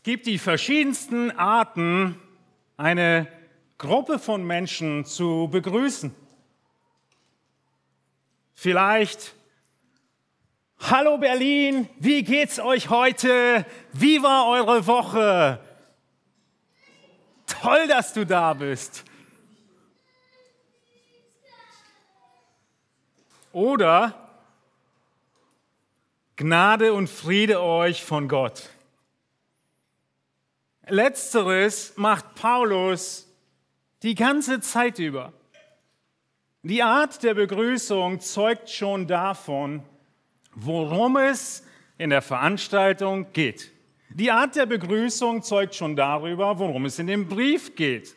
Es gibt die verschiedensten Arten, eine Gruppe von Menschen zu begrüßen. Vielleicht, hallo Berlin, wie geht's euch heute? Wie war eure Woche? Toll, dass du da bist. Oder Gnade und Friede euch von Gott. Letzteres macht Paulus die ganze Zeit über. Die Art der Begrüßung zeugt schon davon, worum es in der Veranstaltung geht. Die Art der Begrüßung zeugt schon darüber, worum es in dem Brief geht.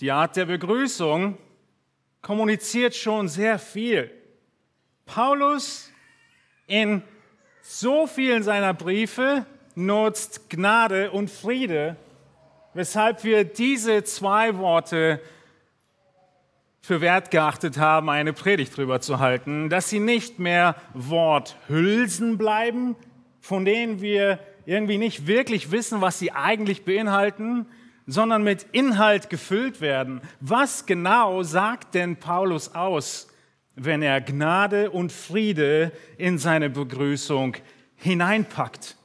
Die Art der Begrüßung kommuniziert schon sehr viel. Paulus in so vielen seiner Briefe nutzt Gnade und Friede, weshalb wir diese zwei Worte für wert geachtet haben, eine Predigt drüber zu halten, dass sie nicht mehr Worthülsen bleiben, von denen wir irgendwie nicht wirklich wissen, was sie eigentlich beinhalten, sondern mit Inhalt gefüllt werden. Was genau sagt denn Paulus aus, wenn er Gnade und Friede in seine Begrüßung hineinpackt?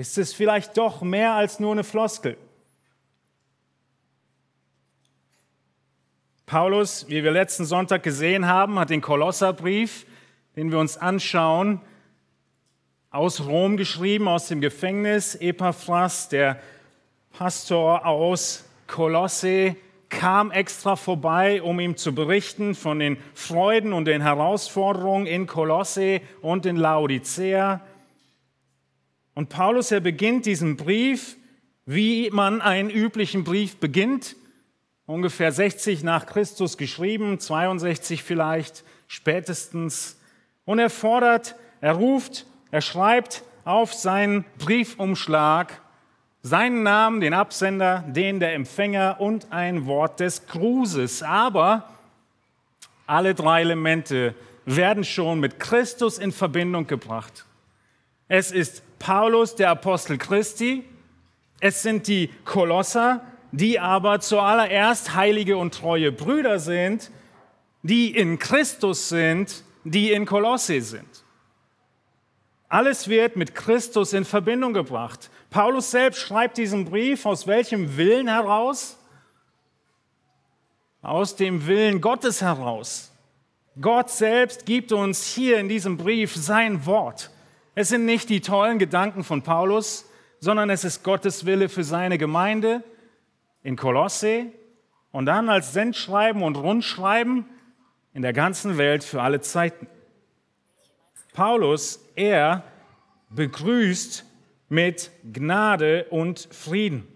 Ist es vielleicht doch mehr als nur eine Floskel? Paulus, wie wir letzten Sonntag gesehen haben, hat den Kolosserbrief, den wir uns anschauen, aus Rom geschrieben, aus dem Gefängnis. Epaphras, der Pastor aus Kolosse, kam extra vorbei, um ihm zu berichten von den Freuden und den Herausforderungen in Kolosse und in Laodicea. Und Paulus, er beginnt diesen Brief, wie man einen üblichen Brief beginnt, ungefähr 60 nach Christus geschrieben, 62 vielleicht spätestens. Und er fordert, er ruft, er schreibt auf seinen Briefumschlag seinen Namen, den Absender, den der Empfänger und ein Wort des Grußes. Aber alle drei Elemente werden schon mit Christus in Verbindung gebracht. Es ist Paulus, der Apostel Christi. Es sind die Kolosser, die aber zuallererst heilige und treue Brüder sind, die in Christus sind, die in Kolosse sind. Alles wird mit Christus in Verbindung gebracht. Paulus selbst schreibt diesen Brief aus welchem Willen heraus? Aus dem Willen Gottes heraus. Gott selbst gibt uns hier in diesem Brief sein Wort. Es sind nicht die tollen Gedanken von Paulus, sondern es ist Gottes Wille für seine Gemeinde in Kolosse und dann als Sendschreiben und Rundschreiben in der ganzen Welt für alle Zeiten. Paulus, er begrüßt mit Gnade und Frieden.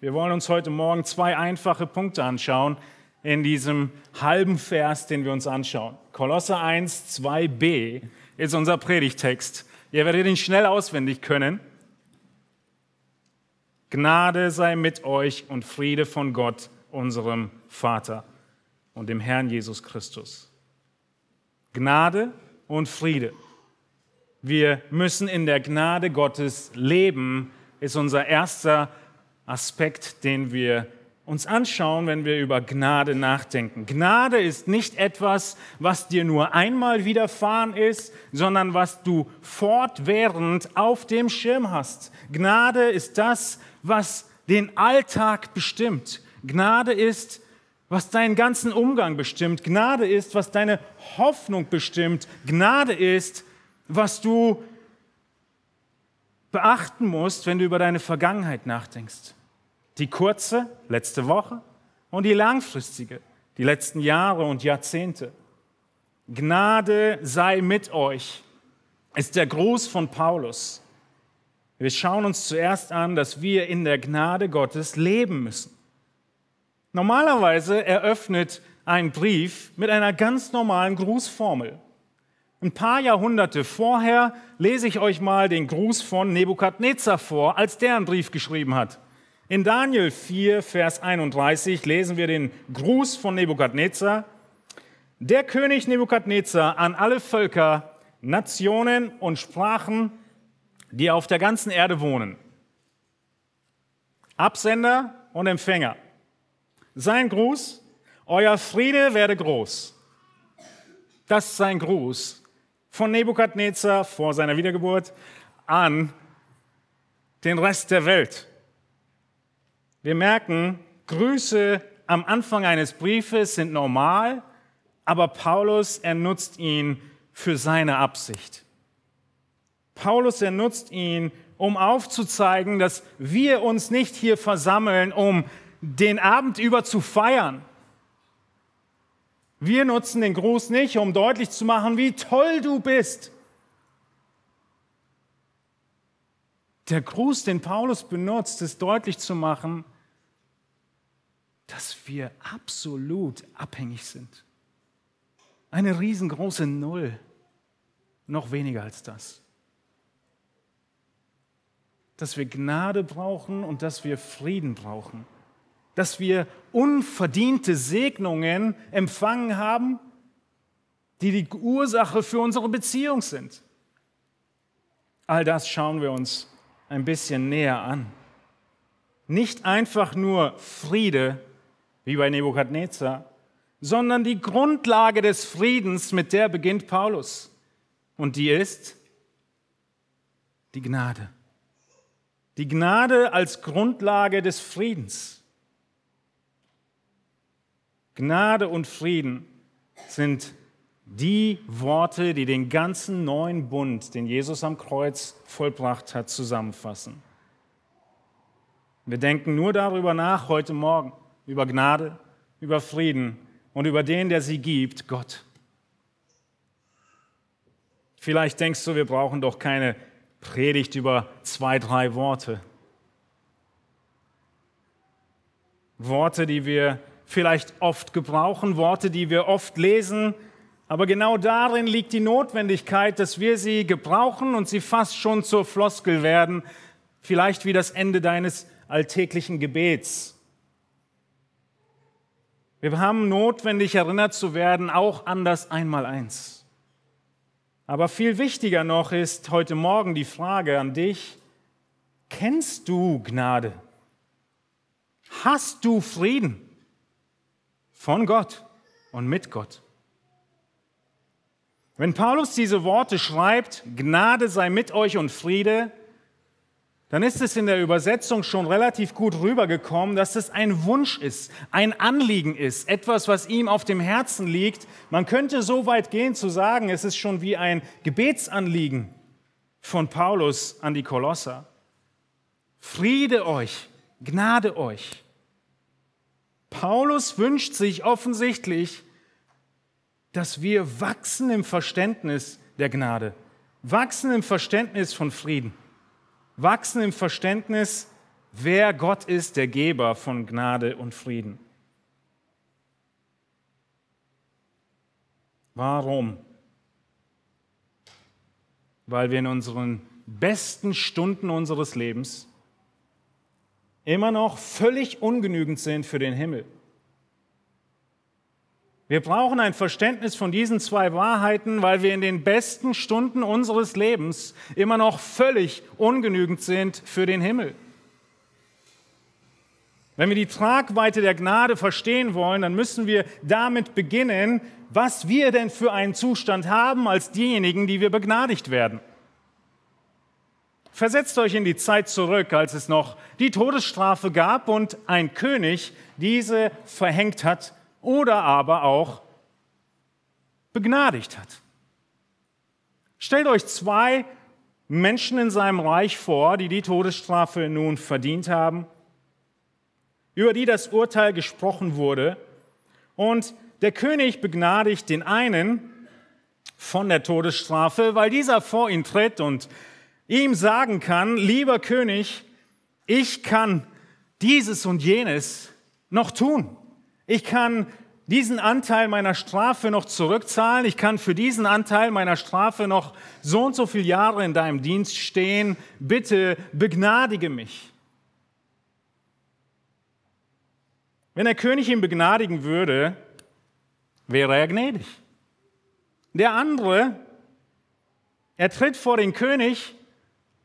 Wir wollen uns heute Morgen zwei einfache Punkte anschauen, in diesem halben Vers, den wir uns anschauen. Kolosser 1, 2b ist unser Predigtext. Ihr werdet ihn schnell auswendig können. Gnade sei mit euch und Friede von Gott, unserem Vater und dem Herrn Jesus Christus. Gnade und Friede. Wir müssen in der Gnade Gottes leben, ist unser erster Aspekt, den wir uns anschauen, wenn wir über Gnade nachdenken. Gnade ist nicht etwas, was dir nur einmal widerfahren ist, sondern was du fortwährend auf dem Schirm hast. Gnade ist das, was den Alltag bestimmt. Gnade ist, was deinen ganzen Umgang bestimmt. Gnade ist, was deine Hoffnung bestimmt. Gnade ist, was du beachten musst, wenn du über deine Vergangenheit nachdenkst. Die kurze, letzte Woche und die langfristige, die letzten Jahre und Jahrzehnte. Gnade sei mit euch, ist der Gruß von Paulus. Wir schauen uns zuerst an, dass wir in der Gnade Gottes leben müssen. Normalerweise eröffnet ein Brief mit einer ganz normalen Grußformel. Ein paar Jahrhunderte vorher lese ich euch mal den Gruß von Nebukadnezar vor, als der einen Brief geschrieben hat. In Daniel 4, Vers 31 lesen wir den Gruß von Nebukadnezar. Der König Nebukadnezar an alle Völker, Nationen und Sprachen, die auf der ganzen Erde wohnen. Absender und Empfänger. Sein Gruß, euer Friede werde groß. Das ist sein Gruß von Nebukadnezar vor seiner Wiedergeburt an den Rest der Welt. Wir merken, Grüße am Anfang eines Briefes sind normal, aber Paulus, er nutzt ihn für seine Absicht. Paulus, er nutzt ihn, um aufzuzeigen, dass wir uns nicht hier versammeln, um den Abend über zu feiern. Wir nutzen den Gruß nicht, um deutlich zu machen, wie toll du bist. Der Gruß, den Paulus benutzt, ist deutlich zu machen, dass wir absolut abhängig sind. Eine riesengroße Null, noch weniger als das. Dass wir Gnade brauchen und dass wir Frieden brauchen. Dass wir unverdiente Segnungen empfangen haben, die die Ursache für unsere Beziehung sind. All das schauen wir uns ein bisschen näher an. Nicht einfach nur Friede, wie bei Nebukadnezar, sondern die Grundlage des Friedens, mit der beginnt Paulus. Und die ist die Gnade. Die Gnade als Grundlage des Friedens. Gnade und Frieden sind die Worte, die den ganzen neuen Bund, den Jesus am Kreuz vollbracht hat, zusammenfassen. Wir denken nur darüber nach heute Morgen über Gnade, über Frieden und über den, der sie gibt, Gott. Vielleicht denkst du, wir brauchen doch keine Predigt über zwei, drei Worte. Worte, die wir vielleicht oft gebrauchen, Worte, die wir oft lesen, aber genau darin liegt die Notwendigkeit, dass wir sie gebrauchen und sie fast schon zur Floskel werden, vielleicht wie das Ende deines alltäglichen Gebets. Wir haben notwendig erinnert zu werden, auch an das Einmaleins. Aber viel wichtiger noch ist heute Morgen die Frage an dich, kennst du Gnade? Hast du Frieden von Gott und mit Gott? Wenn Paulus diese Worte schreibt, Gnade sei mit euch und Friede, dann ist es in der Übersetzung schon relativ gut rübergekommen, dass es ein Wunsch ist, ein Anliegen ist, etwas, was ihm auf dem Herzen liegt. Man könnte so weit gehen zu sagen, es ist schon wie ein Gebetsanliegen von Paulus an die Kolosser. Friede euch, Gnade euch. Paulus wünscht sich offensichtlich, dass wir wachsen im Verständnis der Gnade, wachsen im Verständnis von Frieden wachsen im Verständnis, wer Gott ist, der Geber von Gnade und Frieden. Warum? Weil wir in unseren besten Stunden unseres Lebens immer noch völlig ungenügend sind für den Himmel. Wir brauchen ein Verständnis von diesen zwei Wahrheiten, weil wir in den besten Stunden unseres Lebens immer noch völlig ungenügend sind für den Himmel. Wenn wir die Tragweite der Gnade verstehen wollen, dann müssen wir damit beginnen, was wir denn für einen Zustand haben als diejenigen, die wir begnadigt werden. Versetzt euch in die Zeit zurück, als es noch die Todesstrafe gab und ein König diese verhängt hat oder aber auch begnadigt hat. Stellt euch zwei Menschen in seinem Reich vor, die die Todesstrafe nun verdient haben, über die das Urteil gesprochen wurde. Und der König begnadigt den einen von der Todesstrafe, weil dieser vor ihn tritt und ihm sagen kann, lieber König, ich kann dieses und jenes noch tun. Ich kann diesen Anteil meiner Strafe noch zurückzahlen. Ich kann für diesen Anteil meiner Strafe noch so und so viele Jahre in deinem Dienst stehen. Bitte begnadige mich. Wenn der König ihn begnadigen würde, wäre er gnädig. Der andere, er tritt vor den König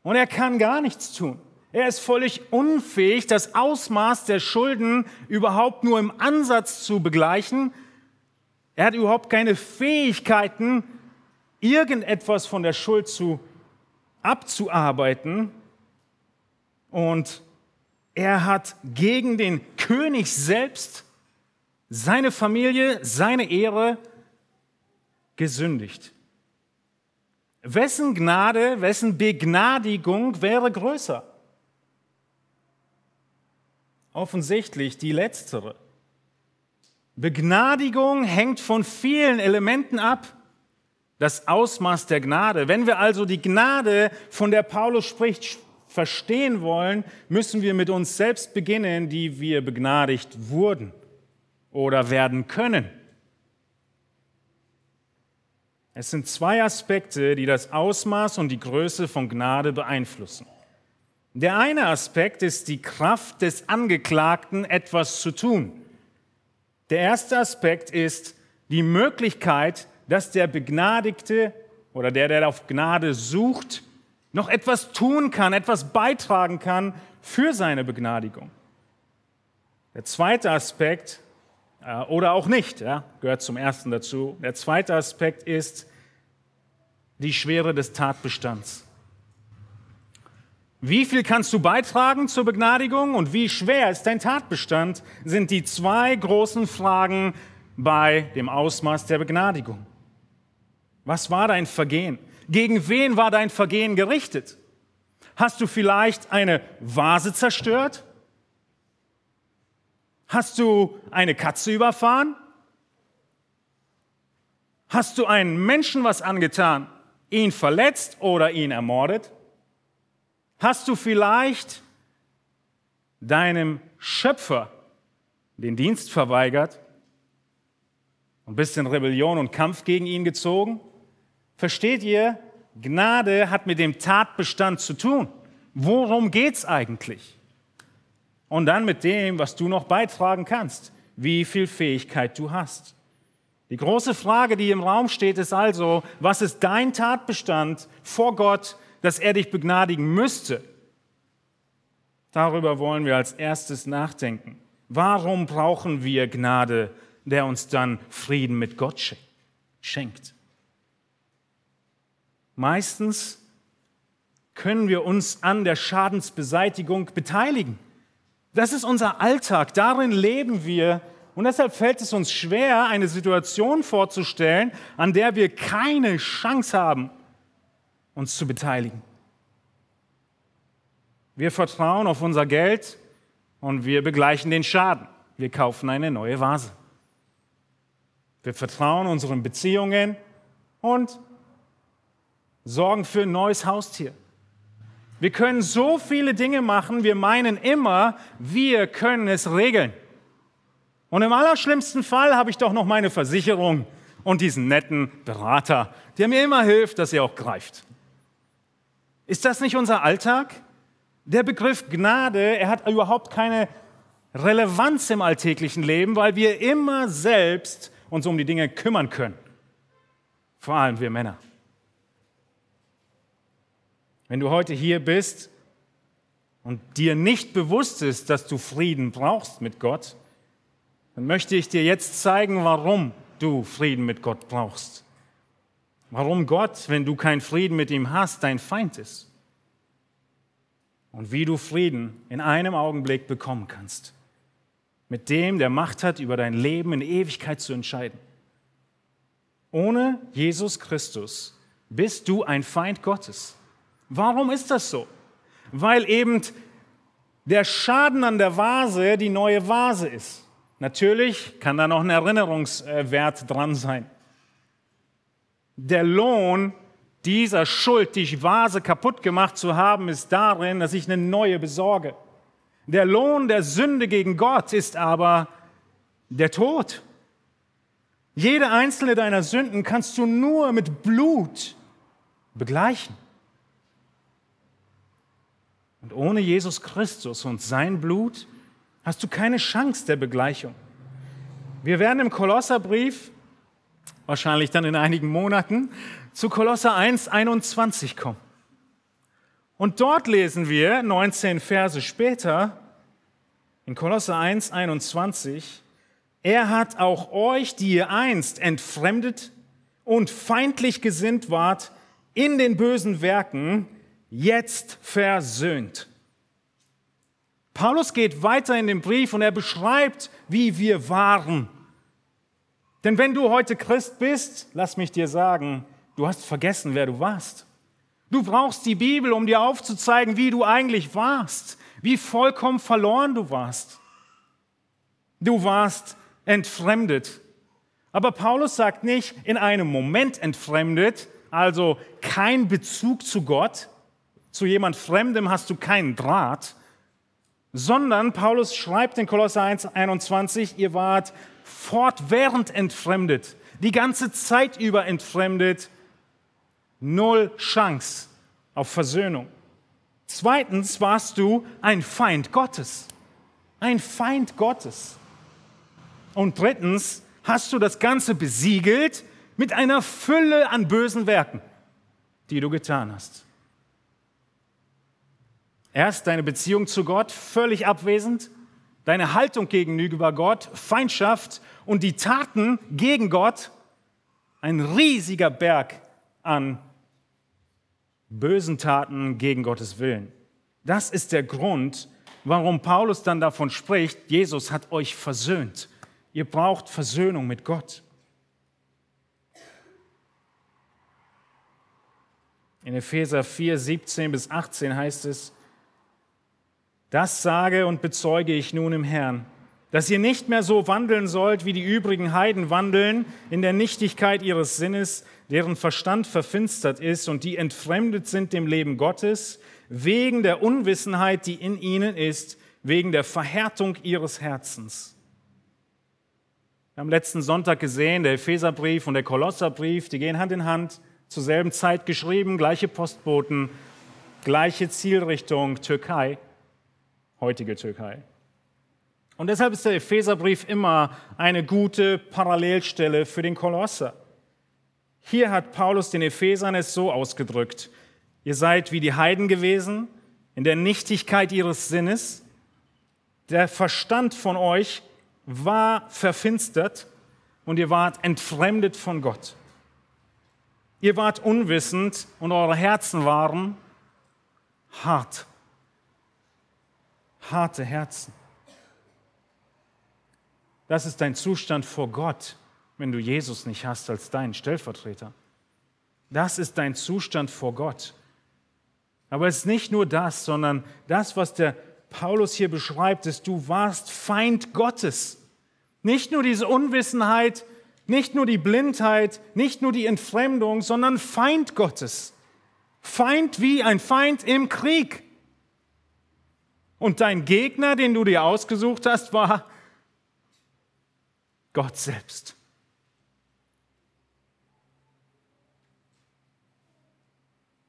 Und er kann gar nichts tun. Er ist völlig unfähig, das Ausmaß der Schulden überhaupt nur im Ansatz zu begleichen. Er hat überhaupt keine Fähigkeiten, irgendetwas von der Schuld zu abzuarbeiten. Und er hat gegen den König selbst, seine Familie, seine Ehre gesündigt. Wessen Gnade, wessen Begnadigung wäre größer? Offensichtlich die letztere. Begnadigung hängt von vielen Elementen ab. Das Ausmaß der Gnade. Wenn wir also die Gnade, von der Paulus spricht, verstehen wollen, müssen wir mit uns selbst beginnen, die wir begnadigt wurden oder werden können. Es sind zwei Aspekte, die das Ausmaß und die Größe von Gnade beeinflussen. Der eine Aspekt ist die Kraft des Angeklagten, etwas zu tun. Der erste Aspekt ist die Möglichkeit, dass der Begnadigte oder der, der auf Gnade sucht, noch etwas tun kann, etwas beitragen kann für seine Begnadigung. Der zweite Aspekt, äh, oder auch nicht, gehört zum ersten dazu. Der zweite Aspekt ist die Schwere des Tatbestands. Wie viel kannst du beitragen zur Begnadigung und wie schwer ist dein Tatbestand, sind die zwei großen Fragen bei dem Ausmaß der Begnadigung. Was war dein Vergehen? Gegen wen war dein Vergehen gerichtet? Hast du vielleicht eine Vase zerstört? Hast du eine Katze überfahren? Hast du einen Menschen was angetan, ihn verletzt oder ihn ermordet? Hast du vielleicht deinem Schöpfer den Dienst verweigert und bist in Rebellion und Kampf gegen ihn gezogen? Versteht ihr, Gnade hat mit dem Tatbestand zu tun. Worum geht es eigentlich? Und dann mit dem, was du noch beitragen kannst, wie viel Fähigkeit du hast. Die große Frage, die im Raum steht, ist also, was ist dein Tatbestand vor Gott, dass er dich begnadigen müsste? Darüber wollen wir als erstes nachdenken. Warum brauchen wir Gnade, der uns dann Frieden mit Gott schenkt? Meistens können wir uns an der Schadensbeseitigung beteiligen. Das ist unser Alltag, darin leben wir und deshalb fällt es uns schwer, eine Situation vorzustellen, an der wir keine Chance haben, uns zu beteiligen. Wir vertrauen auf unser Geld und wir begleichen den Schaden. Wir kaufen eine neue Vase. Wir vertrauen unseren Beziehungen und sorgen für ein neues Haustier. Wir können so viele Dinge machen, wir meinen immer, wir können es regeln. Und im allerschlimmsten Fall habe ich doch noch meine Versicherung und diesen netten Berater, der mir immer hilft, dass er auch greift. Ist das nicht unser Alltag? Der Begriff Gnade, er hat überhaupt keine Relevanz im alltäglichen Leben, weil wir immer selbst uns um die Dinge kümmern können. Vor allem wir Männer. Wenn du heute hier bist und dir nicht bewusst ist, dass du Frieden brauchst mit Gott, dann möchte ich dir jetzt zeigen, warum du Frieden mit Gott brauchst. Warum Gott, wenn du keinen Frieden mit ihm hast, dein Feind ist. Und wie du Frieden in einem Augenblick bekommen kannst. Mit dem, der Macht hat, über dein Leben in Ewigkeit zu entscheiden. Ohne Jesus Christus bist du ein Feind Gottes. Warum ist das so? Weil eben der Schaden an der Vase die neue Vase ist. Natürlich kann da noch ein Erinnerungswert dran sein. Der Lohn dieser Schuld, die Vase kaputt gemacht zu haben, ist darin, dass ich eine neue besorge. Der Lohn der Sünde gegen Gott ist aber der Tod. Jede einzelne deiner Sünden kannst du nur mit Blut begleichen. Und ohne Jesus Christus und sein Blut hast du keine Chance der Begleichung. Wir werden im Kolosserbrief, wahrscheinlich dann in einigen Monaten, zu Kolosser 1, 21 kommen. Und dort lesen wir 19 Verse später, in Kolosse 1, 21, er hat auch euch, die ihr einst entfremdet und feindlich gesinnt wart, in den bösen Werken, jetzt versöhnt. Paulus geht weiter in den Brief und er beschreibt, wie wir waren. Denn wenn du heute Christ bist, lass mich dir sagen, du hast vergessen, wer du warst. Du brauchst die Bibel, um dir aufzuzeigen, wie du eigentlich warst, wie vollkommen verloren du warst. Du warst entfremdet. Aber Paulus sagt nicht in einem Moment entfremdet, also kein Bezug zu Gott, zu jemand Fremdem hast du keinen Draht, sondern Paulus schreibt in Kolosser 1, 21, ihr wart fortwährend entfremdet, die ganze Zeit über entfremdet, null Chance auf Versöhnung. Zweitens warst du ein Feind Gottes, ein Feind Gottes. Und drittens hast du das Ganze besiegelt mit einer Fülle an bösen Werken, die du getan hast. Erst deine Beziehung zu Gott völlig abwesend, deine Haltung gegenüber Gott, Feindschaft und die Taten gegen Gott, ein riesiger Berg an bösen Taten gegen Gottes Willen. Das ist der Grund, warum Paulus dann davon spricht, Jesus hat euch versöhnt. Ihr braucht Versöhnung mit Gott. In Epheser 4, 17 bis 18 heißt es, das sage und bezeuge ich nun im Herrn, dass ihr nicht mehr so wandeln sollt, wie die übrigen Heiden wandeln, in der Nichtigkeit ihres Sinnes, deren Verstand verfinstert ist und die entfremdet sind dem Leben Gottes, wegen der Unwissenheit, die in ihnen ist, wegen der Verhärtung ihres Herzens. Wir haben letzten Sonntag gesehen, der Epheserbrief und der Kolosserbrief, die gehen Hand in Hand, zur selben Zeit geschrieben, gleiche Postboten, gleiche Zielrichtung, Türkei heutige Türkei. Und deshalb ist der Epheserbrief immer eine gute Parallelstelle für den Kolosser. Hier hat Paulus den Ephesern es so ausgedrückt, ihr seid wie die Heiden gewesen, in der Nichtigkeit ihres Sinnes, der Verstand von euch war verfinstert und ihr wart entfremdet von Gott. Ihr wart unwissend und eure Herzen waren hart harte Herzen. Das ist dein Zustand vor Gott, wenn du Jesus nicht hast als deinen Stellvertreter. Das ist dein Zustand vor Gott. Aber es ist nicht nur das, sondern das, was der Paulus hier beschreibt, ist, du warst Feind Gottes. Nicht nur diese Unwissenheit, nicht nur die Blindheit, nicht nur die Entfremdung, sondern Feind Gottes. Feind wie ein Feind im Krieg. Und dein Gegner, den du dir ausgesucht hast, war Gott selbst.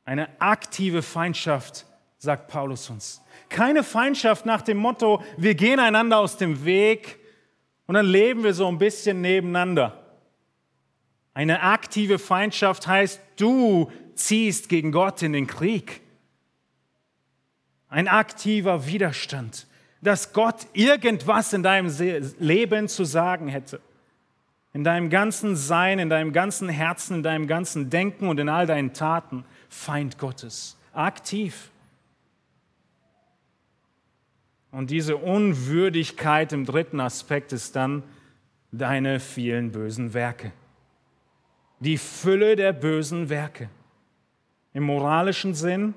Eine aktive Feindschaft, sagt Paulus uns. Keine Feindschaft nach dem Motto, wir gehen einander aus dem Weg und dann leben wir so ein bisschen nebeneinander. Eine aktive Feindschaft heißt, du ziehst gegen Gott in den Krieg ein aktiver Widerstand, dass Gott irgendwas in deinem Leben zu sagen hätte. In deinem ganzen Sein, in deinem ganzen Herzen, in deinem ganzen Denken und in all deinen Taten. Feind Gottes. Aktiv. Und diese Unwürdigkeit im dritten Aspekt ist dann deine vielen bösen Werke. Die Fülle der bösen Werke. Im moralischen Sinn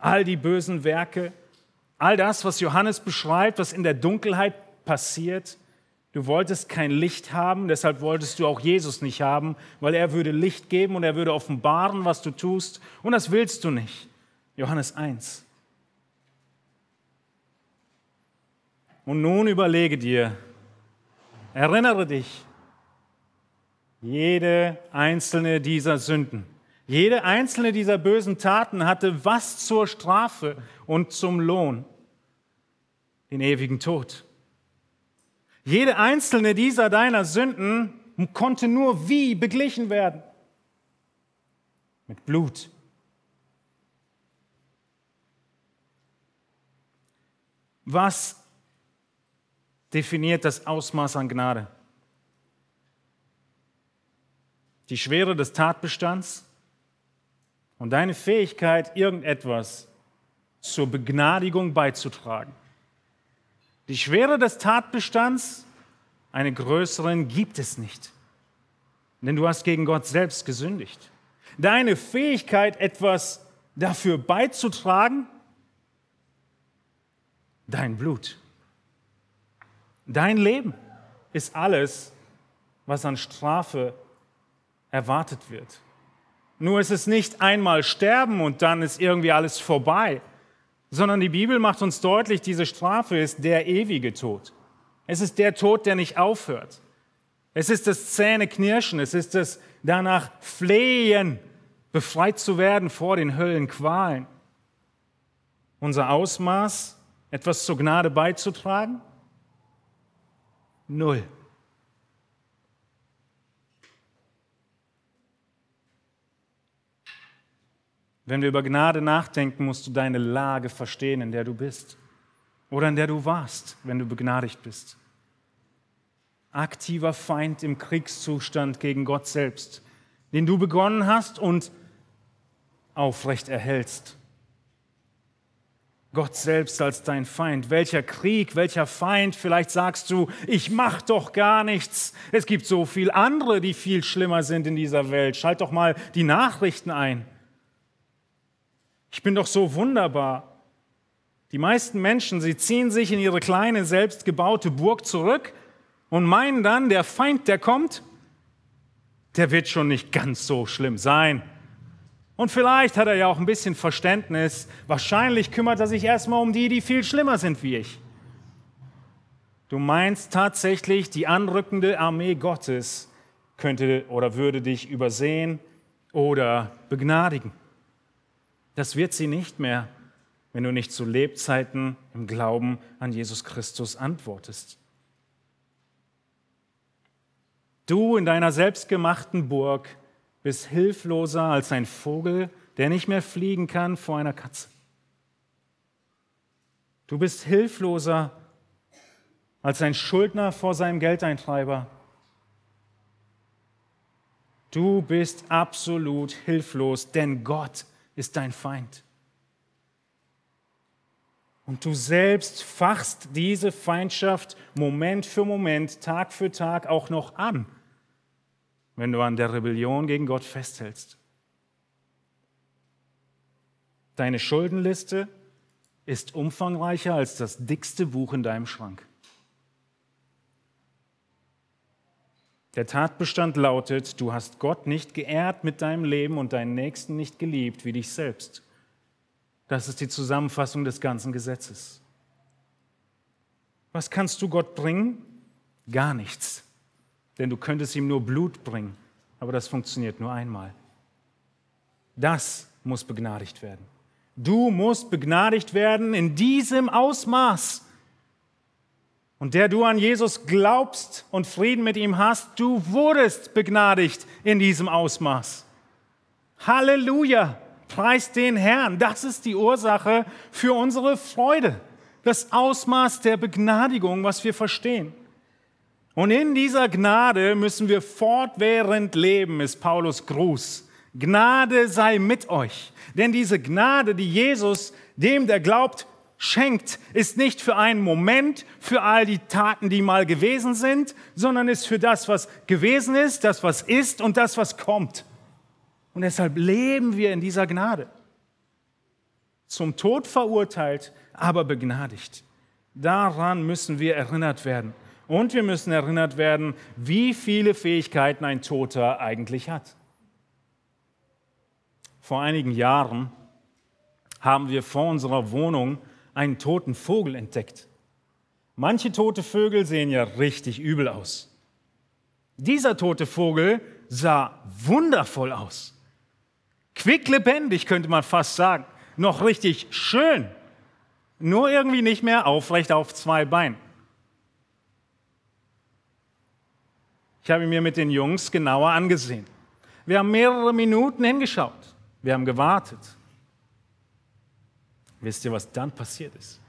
all die bösen Werke, all das, was Johannes beschreibt, was in der Dunkelheit passiert. Du wolltest kein Licht haben, deshalb wolltest du auch Jesus nicht haben, weil er würde Licht geben und er würde offenbaren, was du tust. Und das willst du nicht. Johannes 1. Und nun überlege dir, erinnere dich, jede einzelne dieser Sünden jede einzelne dieser bösen Taten hatte was zur Strafe und zum Lohn? Den ewigen Tod. Jede einzelne dieser deiner Sünden konnte nur wie beglichen werden? Mit Blut. Was definiert das Ausmaß an Gnade? Die Schwere des Tatbestands und deine Fähigkeit, irgendetwas zur Begnadigung beizutragen. Die Schwere des Tatbestands, eine größeren gibt es nicht, denn du hast gegen Gott selbst gesündigt. Deine Fähigkeit, etwas dafür beizutragen, dein Blut, dein Leben ist alles, was an Strafe erwartet wird. Nur ist es nicht einmal sterben und dann ist irgendwie alles vorbei, sondern die Bibel macht uns deutlich, diese Strafe ist der ewige Tod. Es ist der Tod, der nicht aufhört. Es ist das Zähneknirschen, es ist das danach Flehen, befreit zu werden vor den Höllenqualen. Unser Ausmaß, etwas zur Gnade beizutragen? Null. Wenn wir über Gnade nachdenken, musst du deine Lage verstehen, in der du bist oder in der du warst, wenn du begnadigt bist. Aktiver Feind im Kriegszustand gegen Gott selbst, den du begonnen hast und aufrecht erhältst. Gott selbst als dein Feind. Welcher Krieg, welcher Feind? Vielleicht sagst du, ich mach doch gar nichts. Es gibt so viel andere, die viel schlimmer sind in dieser Welt. Schalt doch mal die Nachrichten ein. Ich bin doch so wunderbar. Die meisten Menschen, sie ziehen sich in ihre kleine, selbstgebaute Burg zurück und meinen dann, der Feind, der kommt, der wird schon nicht ganz so schlimm sein. Und vielleicht hat er ja auch ein bisschen Verständnis. Wahrscheinlich kümmert er sich erstmal um die, die viel schlimmer sind wie ich. Du meinst tatsächlich, die anrückende Armee Gottes könnte oder würde dich übersehen oder begnadigen. Das wird sie nicht mehr, wenn du nicht zu Lebzeiten im Glauben an Jesus Christus antwortest. Du in deiner selbstgemachten Burg bist hilfloser als ein Vogel, der nicht mehr fliegen kann vor einer Katze. Du bist hilfloser als ein Schuldner vor seinem Geldeintreiber. Du bist absolut hilflos, denn Gott ist dein Feind. Und du selbst fachst diese Feindschaft Moment für Moment, Tag für Tag auch noch an, wenn du an der Rebellion gegen Gott festhältst. Deine Schuldenliste ist umfangreicher als das dickste Buch in deinem Schrank. Der Tatbestand lautet, du hast Gott nicht geehrt mit deinem Leben und deinen Nächsten nicht geliebt wie dich selbst. Das ist die Zusammenfassung des ganzen Gesetzes. Was kannst du Gott bringen? Gar nichts. Denn du könntest ihm nur Blut bringen, aber das funktioniert nur einmal. Das muss begnadigt werden. Du musst begnadigt werden in diesem Ausmaß und der du an Jesus glaubst und Frieden mit ihm hast, du wurdest begnadigt in diesem Ausmaß. Halleluja! Preis den Herrn. Das ist die Ursache für unsere Freude. Das Ausmaß der Begnadigung, was wir verstehen. Und in dieser Gnade müssen wir fortwährend leben, ist Paulus Gruß. Gnade sei mit euch. Denn diese Gnade, die Jesus dem, der glaubt, schenkt, ist nicht für einen Moment, für all die Taten, die mal gewesen sind, sondern ist für das, was gewesen ist, das, was ist und das, was kommt. Und deshalb leben wir in dieser Gnade. Zum Tod verurteilt, aber begnadigt. Daran müssen wir erinnert werden. Und wir müssen erinnert werden, wie viele Fähigkeiten ein Toter eigentlich hat. Vor einigen Jahren haben wir vor unserer Wohnung einen toten Vogel entdeckt. Manche tote Vögel sehen ja richtig übel aus. Dieser tote Vogel sah wundervoll aus. Quicklebendig könnte man fast sagen. Noch richtig schön. Nur irgendwie nicht mehr aufrecht auf zwei Beinen. Ich habe ihn mir mit den Jungs genauer angesehen. Wir haben mehrere Minuten hingeschaut. Wir haben gewartet. Wisst ihr, was dann passiert ist?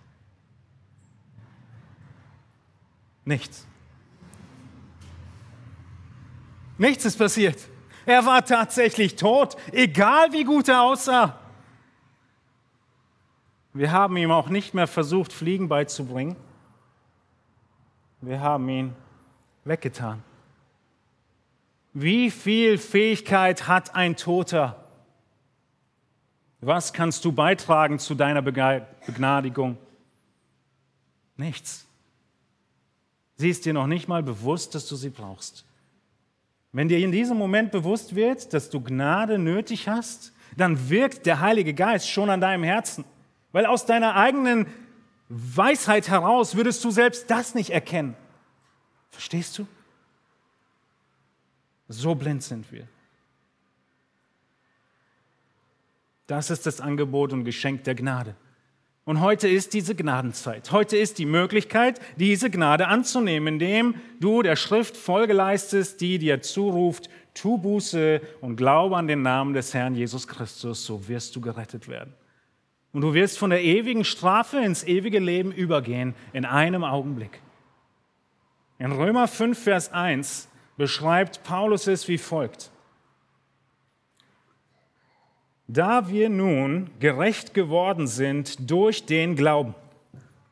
Nichts. Nichts ist passiert. Er war tatsächlich tot, egal wie gut er aussah. Wir haben ihm auch nicht mehr versucht, Fliegen beizubringen. Wir haben ihn weggetan. Wie viel Fähigkeit hat ein Toter? Was kannst du beitragen zu deiner Begnadigung? Nichts. Sie ist dir noch nicht mal bewusst, dass du sie brauchst. Wenn dir in diesem Moment bewusst wird, dass du Gnade nötig hast, dann wirkt der Heilige Geist schon an deinem Herzen. Weil aus deiner eigenen Weisheit heraus würdest du selbst das nicht erkennen. Verstehst du? So blind sind wir. Das ist das Angebot und Geschenk der Gnade. Und heute ist diese Gnadenzeit. Heute ist die Möglichkeit, diese Gnade anzunehmen, indem du der Schrift Folge leistest, die dir zuruft, tu Buße und glaube an den Namen des Herrn Jesus Christus, so wirst du gerettet werden. Und du wirst von der ewigen Strafe ins ewige Leben übergehen in einem Augenblick. In Römer 5, Vers 1 beschreibt Paulus es wie folgt. Da wir nun gerecht geworden sind durch den Glauben.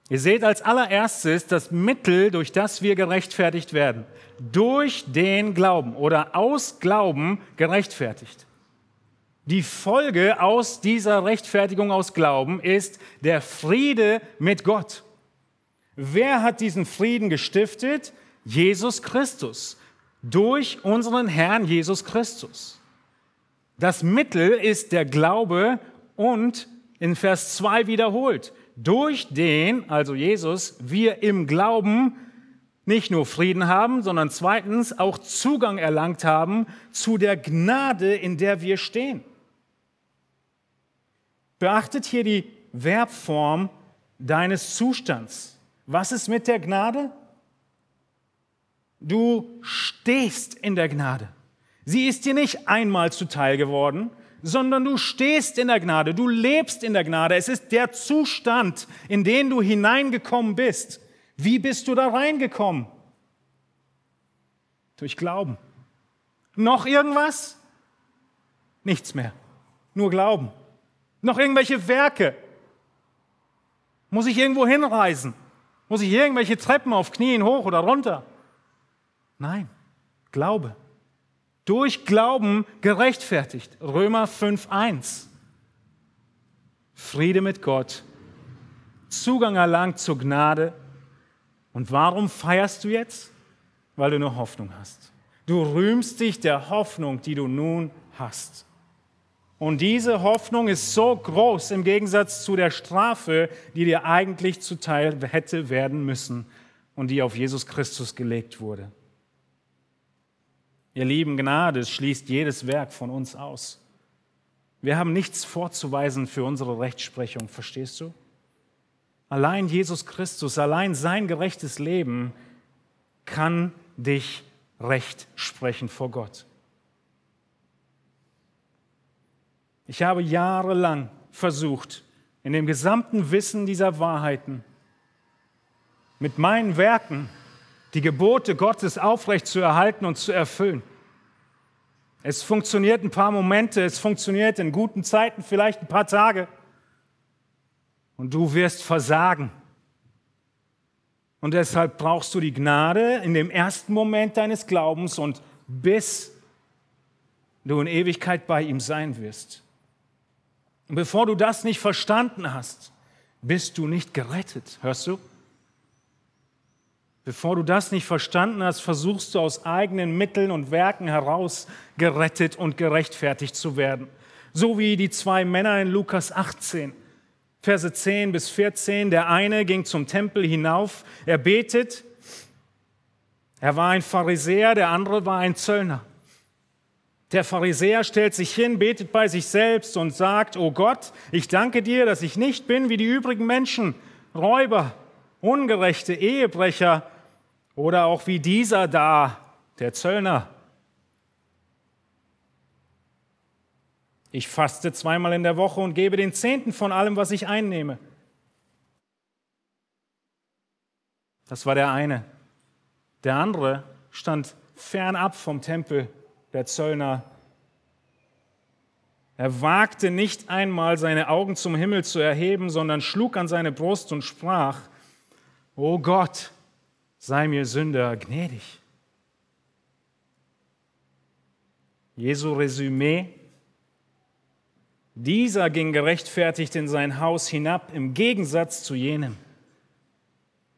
Ihr seht als allererstes das Mittel, durch das wir gerechtfertigt werden. Durch den Glauben oder aus Glauben gerechtfertigt. Die Folge aus dieser Rechtfertigung aus Glauben ist der Friede mit Gott. Wer hat diesen Frieden gestiftet? Jesus Christus durch unseren Herrn Jesus Christus. Das Mittel ist der Glaube und in Vers 2 wiederholt, durch den, also Jesus, wir im Glauben nicht nur Frieden haben, sondern zweitens auch Zugang erlangt haben zu der Gnade, in der wir stehen. Beachtet hier die Verbform deines Zustands. Was ist mit der Gnade? Du stehst in der Gnade. Sie ist dir nicht einmal zuteil geworden, sondern du stehst in der Gnade, du lebst in der Gnade. Es ist der Zustand, in den du hineingekommen bist. Wie bist du da reingekommen? Durch Glauben. Noch irgendwas? Nichts mehr. Nur Glauben. Noch irgendwelche Werke? Muss ich irgendwo hinreisen? Muss ich irgendwelche Treppen auf Knien hoch oder runter? Nein, Glaube. Durch Glauben gerechtfertigt. Römer 5.1. Friede mit Gott. Zugang erlangt zur Gnade. Und warum feierst du jetzt? Weil du eine Hoffnung hast. Du rühmst dich der Hoffnung, die du nun hast. Und diese Hoffnung ist so groß im Gegensatz zu der Strafe, die dir eigentlich zuteil hätte werden müssen und die auf Jesus Christus gelegt wurde. Ihr lieben Gnade schließt jedes Werk von uns aus. Wir haben nichts vorzuweisen für unsere Rechtsprechung, verstehst du? Allein Jesus Christus, allein sein gerechtes Leben kann dich recht sprechen vor Gott. Ich habe jahrelang versucht, in dem gesamten Wissen dieser Wahrheiten mit meinen Werken die Gebote Gottes aufrecht zu erhalten und zu erfüllen. Es funktioniert ein paar Momente, es funktioniert in guten Zeiten vielleicht ein paar Tage und du wirst versagen. Und deshalb brauchst du die Gnade in dem ersten Moment deines Glaubens und bis du in Ewigkeit bei ihm sein wirst. Und bevor du das nicht verstanden hast, bist du nicht gerettet. Hörst du? Bevor du das nicht verstanden hast, versuchst du aus eigenen Mitteln und Werken heraus gerettet und gerechtfertigt zu werden. So wie die zwei Männer in Lukas 18, Verse 10 bis 14. Der eine ging zum Tempel hinauf, er betet. Er war ein Pharisäer, der andere war ein Zöllner. Der Pharisäer stellt sich hin, betet bei sich selbst und sagt, oh Gott, ich danke dir, dass ich nicht bin wie die übrigen Menschen, Räuber, Ungerechte, Ehebrecher oder auch wie dieser da, der Zöllner. Ich faste zweimal in der Woche und gebe den Zehnten von allem, was ich einnehme. Das war der eine. Der andere stand fernab vom Tempel der Zöllner. Er wagte nicht einmal seine Augen zum Himmel zu erheben, sondern schlug an seine Brust und sprach, O Gott, sei mir Sünder gnädig. Jesu Resümee. Dieser ging gerechtfertigt in sein Haus hinab im Gegensatz zu jenem.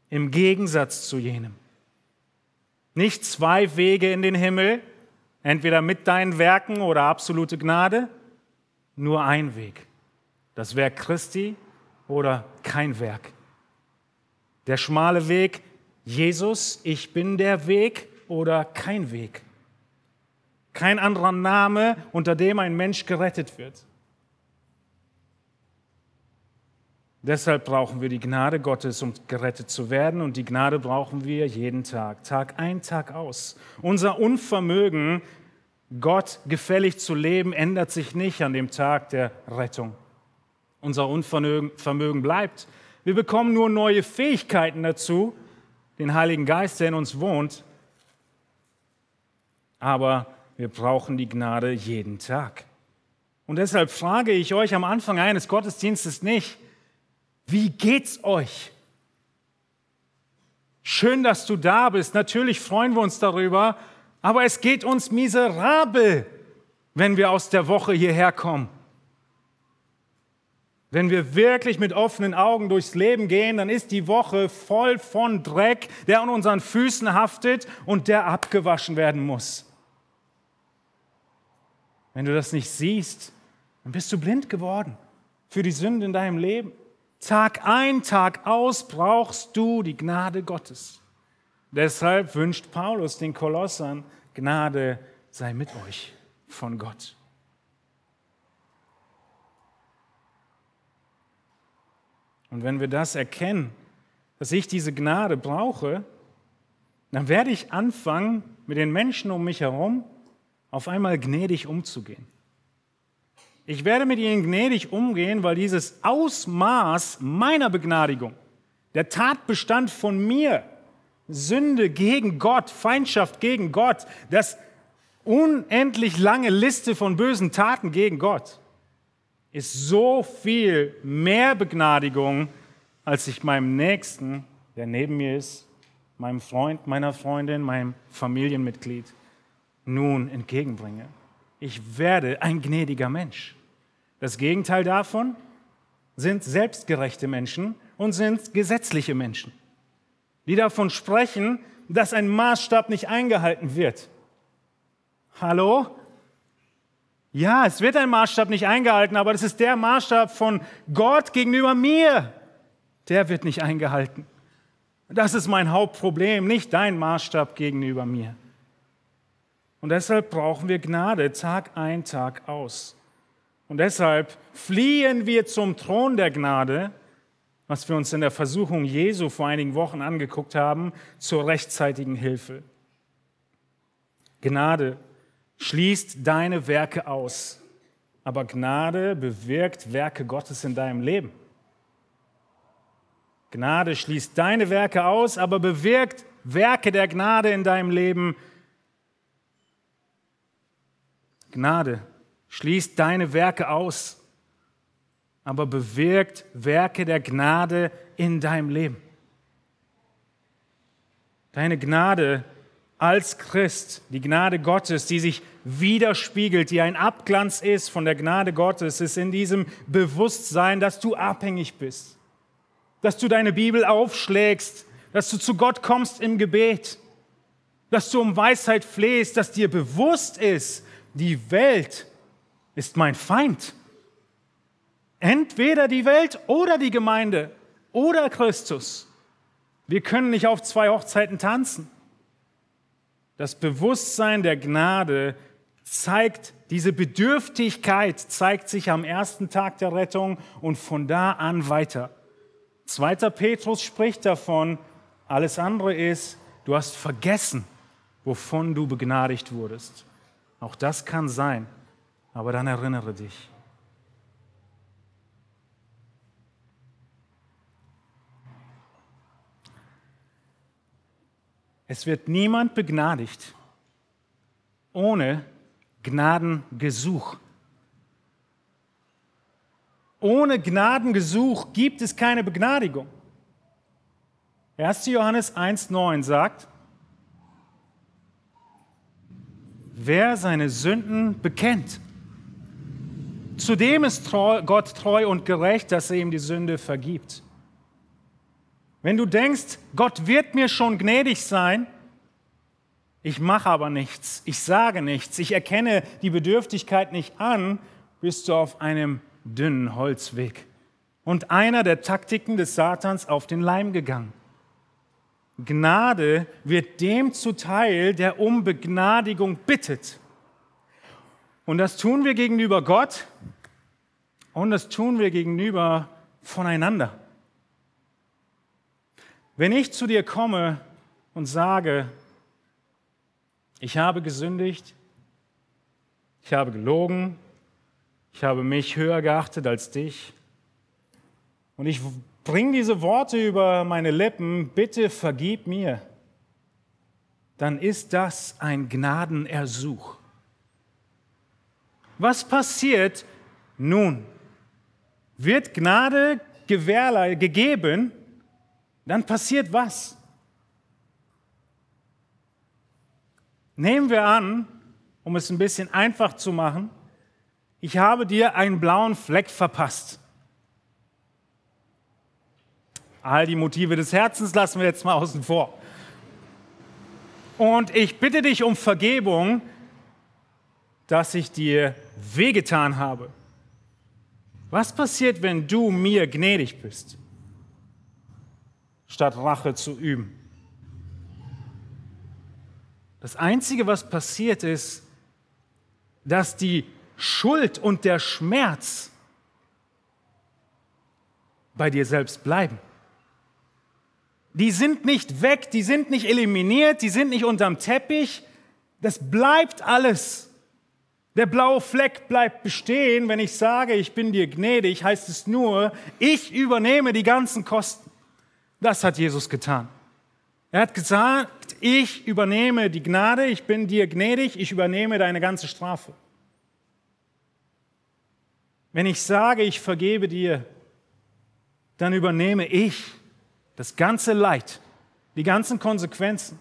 Im Gegensatz zu jenem. Nicht zwei Wege in den Himmel, entweder mit deinen Werken oder absolute Gnade, nur ein Weg. Das Werk Christi oder kein Werk. Der schmale Weg, Jesus, ich bin der Weg oder kein Weg. Kein anderer Name, unter dem ein Mensch gerettet wird. Deshalb brauchen wir die Gnade Gottes, um gerettet zu werden. Und die Gnade brauchen wir jeden Tag, Tag ein, Tag aus. Unser Unvermögen, Gott gefällig zu leben, ändert sich nicht an dem Tag der Rettung. Unser Unvermögen bleibt. Wir bekommen nur neue Fähigkeiten dazu, den Heiligen Geist, der in uns wohnt. Aber wir brauchen die Gnade jeden Tag. Und deshalb frage ich euch am Anfang eines Gottesdienstes nicht, wie geht's euch? Schön, dass du da bist. Natürlich freuen wir uns darüber, aber es geht uns miserabel, wenn wir aus der Woche hierher kommen. Wenn wir wirklich mit offenen Augen durchs Leben gehen, dann ist die Woche voll von Dreck, der an unseren Füßen haftet und der abgewaschen werden muss. Wenn du das nicht siehst, dann bist du blind geworden für die Sünde in deinem Leben. Tag ein, Tag aus brauchst du die Gnade Gottes. Deshalb wünscht Paulus den Kolossern, Gnade sei mit euch von Gott. Und wenn wir das erkennen, dass ich diese Gnade brauche, dann werde ich anfangen, mit den Menschen um mich herum auf einmal gnädig umzugehen. Ich werde mit ihnen gnädig umgehen, weil dieses Ausmaß meiner Begnadigung, der Tatbestand von mir, Sünde gegen Gott, Feindschaft gegen Gott, das unendlich lange Liste von bösen Taten gegen Gott, ist so viel mehr Begnadigung, als ich meinem Nächsten, der neben mir ist, meinem Freund, meiner Freundin, meinem Familienmitglied, nun entgegenbringe. Ich werde ein gnädiger Mensch. Das Gegenteil davon sind selbstgerechte Menschen und sind gesetzliche Menschen, die davon sprechen, dass ein Maßstab nicht eingehalten wird. Hallo? Ja, es wird ein Maßstab nicht eingehalten, aber das ist der Maßstab von Gott gegenüber mir. Der wird nicht eingehalten. Das ist mein Hauptproblem, nicht dein Maßstab gegenüber mir. Und deshalb brauchen wir Gnade Tag ein, Tag aus. Und deshalb fliehen wir zum Thron der Gnade, was wir uns in der Versuchung Jesu vor einigen Wochen angeguckt haben, zur rechtzeitigen Hilfe. Gnade schließt deine Werke aus, aber Gnade bewirkt Werke Gottes in deinem Leben. Gnade schließt deine Werke aus, aber bewirkt Werke der Gnade in deinem Leben. Gnade schließt deine Werke aus, aber bewirkt Werke der Gnade in deinem Leben. Deine Gnade als Christ, die Gnade Gottes, die sich widerspiegelt, die ein Abglanz ist von der Gnade Gottes, ist in diesem Bewusstsein, dass du abhängig bist, dass du deine Bibel aufschlägst, dass du zu Gott kommst im Gebet, dass du um Weisheit flehst, dass dir bewusst ist, die Welt ist mein Feind. Entweder die Welt oder die Gemeinde oder Christus. Wir können nicht auf zwei Hochzeiten tanzen. Das Bewusstsein der Gnade zeigt, diese Bedürftigkeit zeigt sich am ersten Tag der Rettung und von da an weiter. Zweiter Petrus spricht davon, alles andere ist, du hast vergessen, wovon du begnadigt wurdest. Auch das kann sein. Aber dann erinnere dich. Es wird niemand begnadigt ohne Gnadengesuch. Ohne Gnadengesuch gibt es keine Begnadigung. 1. Johannes 1.9 sagt, wer seine Sünden bekennt, zu dem ist Gott treu und gerecht, dass er ihm die Sünde vergibt. Wenn du denkst, Gott wird mir schon gnädig sein, ich mache aber nichts, ich sage nichts, ich erkenne die Bedürftigkeit nicht an, bist du auf einem dünnen Holzweg und einer der Taktiken des Satans auf den Leim gegangen. Gnade wird dem zuteil, der um Begnadigung bittet. Und das tun wir gegenüber Gott und das tun wir gegenüber voneinander. Wenn ich zu dir komme und sage, ich habe gesündigt, ich habe gelogen, ich habe mich höher geachtet als dich und ich bringe diese Worte über meine Lippen, bitte vergib mir, dann ist das ein Gnadenersuch. Was passiert nun? Wird Gnade gegeben, dann passiert was? Nehmen wir an, um es ein bisschen einfach zu machen, ich habe dir einen blauen Fleck verpasst. All die Motive des Herzens lassen wir jetzt mal außen vor. Und ich bitte dich um Vergebung, dass ich dir wehgetan habe. Was passiert, wenn du mir gnädig bist? Statt Rache zu üben. Das Einzige, was passiert ist, dass die Schuld und der Schmerz bei dir selbst bleiben. Die sind nicht weg, die sind nicht eliminiert, die sind nicht unterm Teppich. Das bleibt alles. Der blaue Fleck bleibt bestehen. Wenn ich sage, ich bin dir gnädig, heißt es nur, ich übernehme die ganzen Kosten. Das hat Jesus getan. Er hat gesagt, ich übernehme die Gnade, ich bin dir gnädig, ich übernehme deine ganze Strafe. Wenn ich sage, ich vergebe dir, dann übernehme ich das ganze Leid, die ganzen Konsequenzen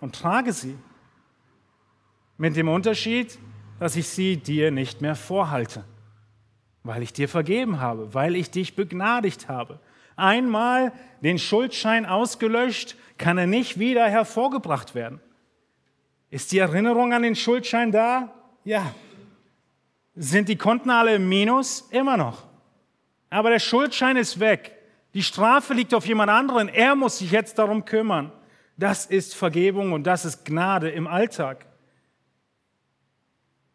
und trage sie. Mit dem Unterschied, dass ich sie dir nicht mehr vorhalte, weil ich dir vergeben habe, weil ich dich begnadigt habe, einmal den Schuldschein ausgelöscht, kann er nicht wieder hervorgebracht werden. Ist die Erinnerung an den Schuldschein da? Ja. Sind die Konten alle im Minus? Immer noch. Aber der Schuldschein ist weg. Die Strafe liegt auf jemand anderen. Er muss sich jetzt darum kümmern. Das ist Vergebung und das ist Gnade im Alltag.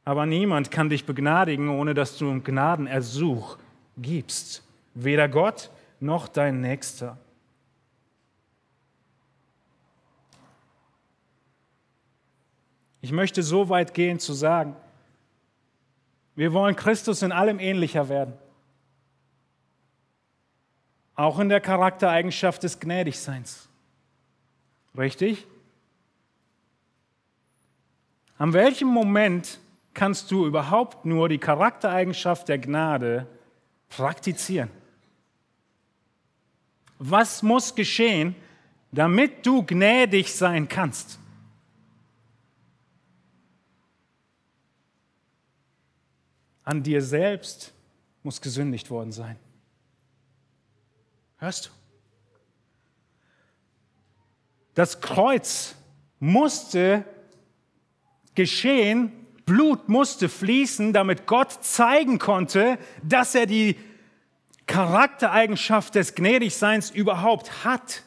Aber niemand kann dich begnadigen, ohne dass du einen Gnadenersuch gibst. Weder Gott noch dein Nächster. Ich möchte so weit gehen zu sagen, wir wollen Christus in allem ähnlicher werden. Auch in der Charaktereigenschaft des Gnädigseins. Richtig? An welchem Moment kannst du überhaupt nur die Charaktereigenschaft der Gnade praktizieren? Was muss geschehen, damit du gnädig sein kannst? An dir selbst muss gesündigt worden sein. Hörst du? Das Kreuz musste geschehen, Blut musste fließen, damit Gott zeigen konnte, dass er die Charaktereigenschaft des Gnädigseins überhaupt hat.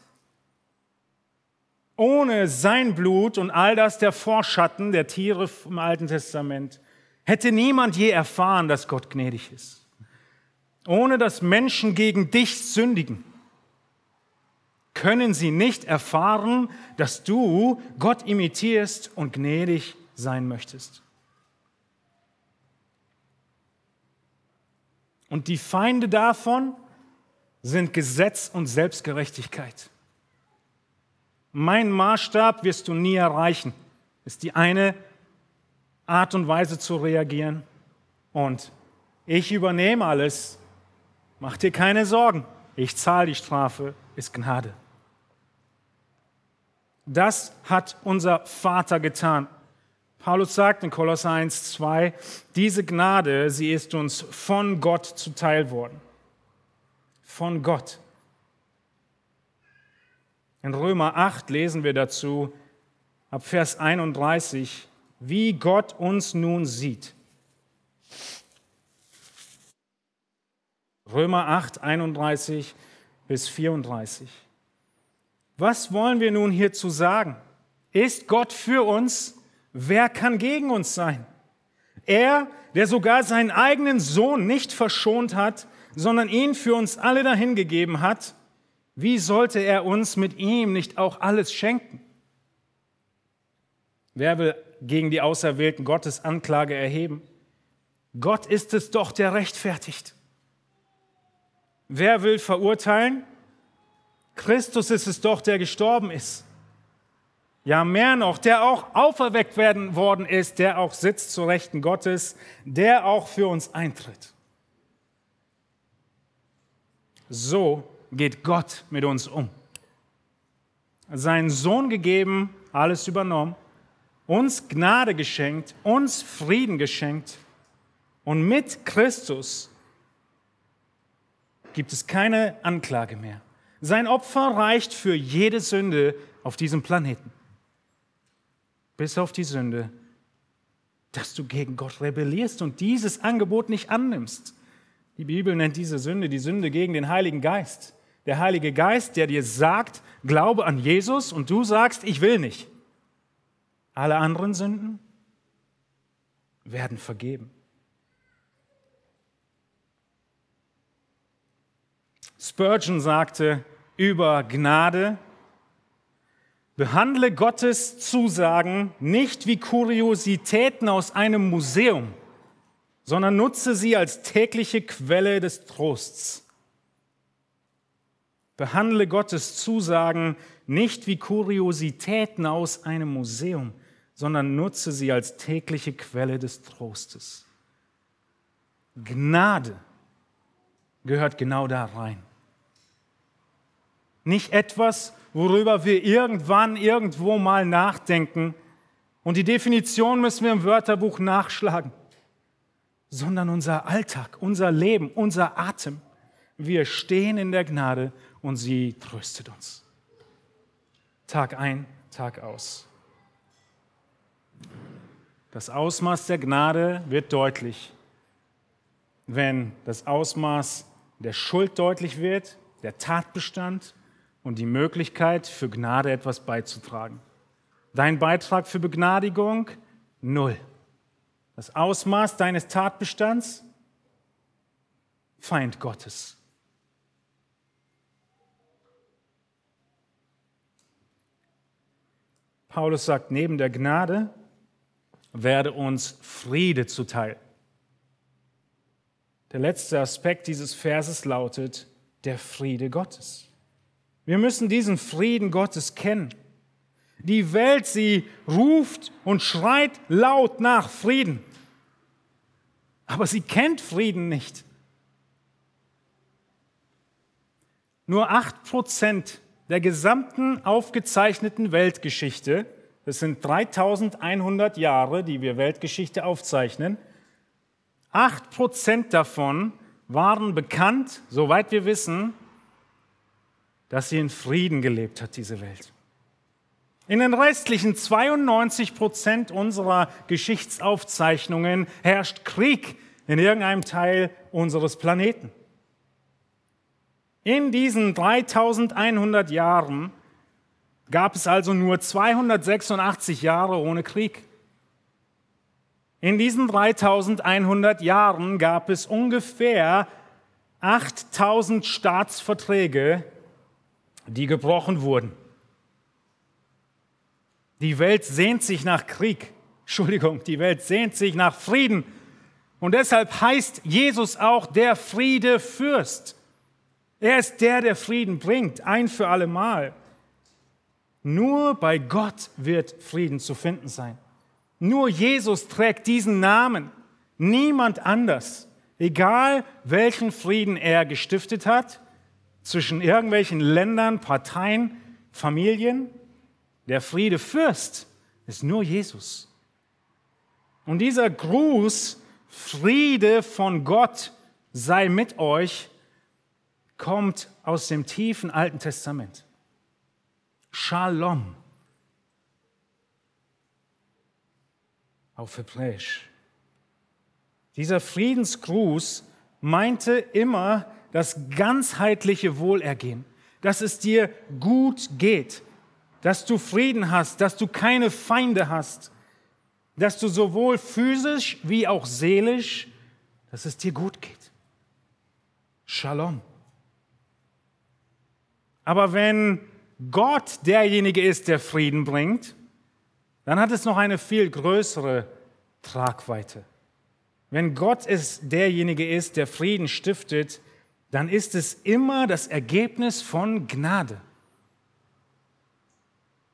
Ohne sein Blut und all das der Vorschatten der Tiere im Alten Testament hätte niemand je erfahren, dass Gott gnädig ist. Ohne dass Menschen gegen dich sündigen, können sie nicht erfahren, dass du Gott imitierst und gnädig sein möchtest. Und die Feinde davon sind Gesetz und Selbstgerechtigkeit. Mein Maßstab wirst du nie erreichen. Ist die eine Art und Weise zu reagieren. Und ich übernehme alles. Mach dir keine Sorgen. Ich zahle die Strafe, ist Gnade. Das hat unser Vater getan. Paulus sagt in Kolosser 1, 2, diese Gnade, sie ist uns von Gott zuteil worden. Von Gott. In Römer 8 lesen wir dazu ab Vers 31, wie Gott uns nun sieht. Römer 8, 31 bis 34. Was wollen wir nun hierzu sagen? Ist Gott für uns? Wer kann gegen uns sein? Er, der sogar seinen eigenen Sohn nicht verschont hat, sondern ihn für uns alle dahingegeben hat, wie sollte er uns mit ihm nicht auch alles schenken? Wer will gegen die Auserwählten Gottes Anklage erheben? Gott ist es doch, der rechtfertigt. Wer will verurteilen? Christus ist es doch, der gestorben ist. Ja, mehr noch, der auch auferweckt werden worden ist, der auch sitzt zu Rechten Gottes, der auch für uns eintritt. So geht Gott mit uns um. Seinen Sohn gegeben, alles übernommen, uns Gnade geschenkt, uns Frieden geschenkt und mit Christus gibt es keine Anklage mehr. Sein Opfer reicht für jede Sünde auf diesem Planeten. Bis auf die Sünde, dass du gegen Gott rebellierst und dieses Angebot nicht annimmst. Die Bibel nennt diese Sünde die Sünde gegen den Heiligen Geist. Der Heilige Geist, der dir sagt, glaube an Jesus und du sagst, ich will nicht. Alle anderen Sünden werden vergeben. Spurgeon sagte über Gnade, behandle Gottes Zusagen nicht wie Kuriositäten aus einem Museum, sondern nutze sie als tägliche Quelle des Trosts. Behandle Gottes Zusagen nicht wie Kuriositäten aus einem Museum, sondern nutze sie als tägliche Quelle des Trostes. Gnade gehört genau da rein. Nicht etwas, worüber wir irgendwann irgendwo mal nachdenken und die Definition müssen wir im Wörterbuch nachschlagen, sondern unser Alltag, unser Leben, unser Atem. Wir stehen in der Gnade und sie tröstet uns. Tag ein, Tag aus. Das Ausmaß der Gnade wird deutlich, wenn das Ausmaß der Schuld deutlich wird, der Tatbestand und die Möglichkeit, für Gnade etwas beizutragen. Dein Beitrag für Begnadigung? Null. Das Ausmaß deines Tatbestands? Feind Gottes. Paulus sagt, neben der Gnade werde uns Friede zuteil. Der letzte Aspekt dieses Verses lautet der Friede Gottes. Wir müssen diesen Frieden Gottes kennen. Die Welt, sie ruft und schreit laut nach Frieden, aber sie kennt Frieden nicht. Nur acht Prozent der gesamten aufgezeichneten Weltgeschichte, das sind 3100 Jahre, die wir Weltgeschichte aufzeichnen, acht Prozent davon waren bekannt, soweit wir wissen, dass sie in Frieden gelebt hat, diese Welt. In den restlichen 92 Prozent unserer Geschichtsaufzeichnungen herrscht Krieg in irgendeinem Teil unseres Planeten. In diesen 3100 Jahren gab es also nur 286 Jahre ohne Krieg. In diesen 3100 Jahren gab es ungefähr 8000 Staatsverträge, die gebrochen wurden. Die Welt sehnt sich nach Krieg. Entschuldigung, die Welt sehnt sich nach Frieden. Und deshalb heißt Jesus auch der Friedefürst. Er ist der, der Frieden bringt, ein für alle Mal. Nur bei Gott wird Frieden zu finden sein. Nur Jesus trägt diesen Namen, niemand anders. Egal welchen Frieden er gestiftet hat, zwischen irgendwelchen Ländern, Parteien, Familien, der Friede Fürst ist nur Jesus. Und dieser Gruß, Friede von Gott sei mit euch, kommt aus dem tiefen Alten Testament. Shalom. Auf Hebräisch. Dieser Friedensgruß meinte immer das ganzheitliche Wohlergehen, dass es dir gut geht, dass du Frieden hast, dass du keine Feinde hast, dass du sowohl physisch wie auch seelisch, dass es dir gut geht. Shalom. Aber wenn Gott derjenige ist, der Frieden bringt, dann hat es noch eine viel größere Tragweite. Wenn Gott es derjenige ist, der Frieden stiftet, dann ist es immer das Ergebnis von Gnade.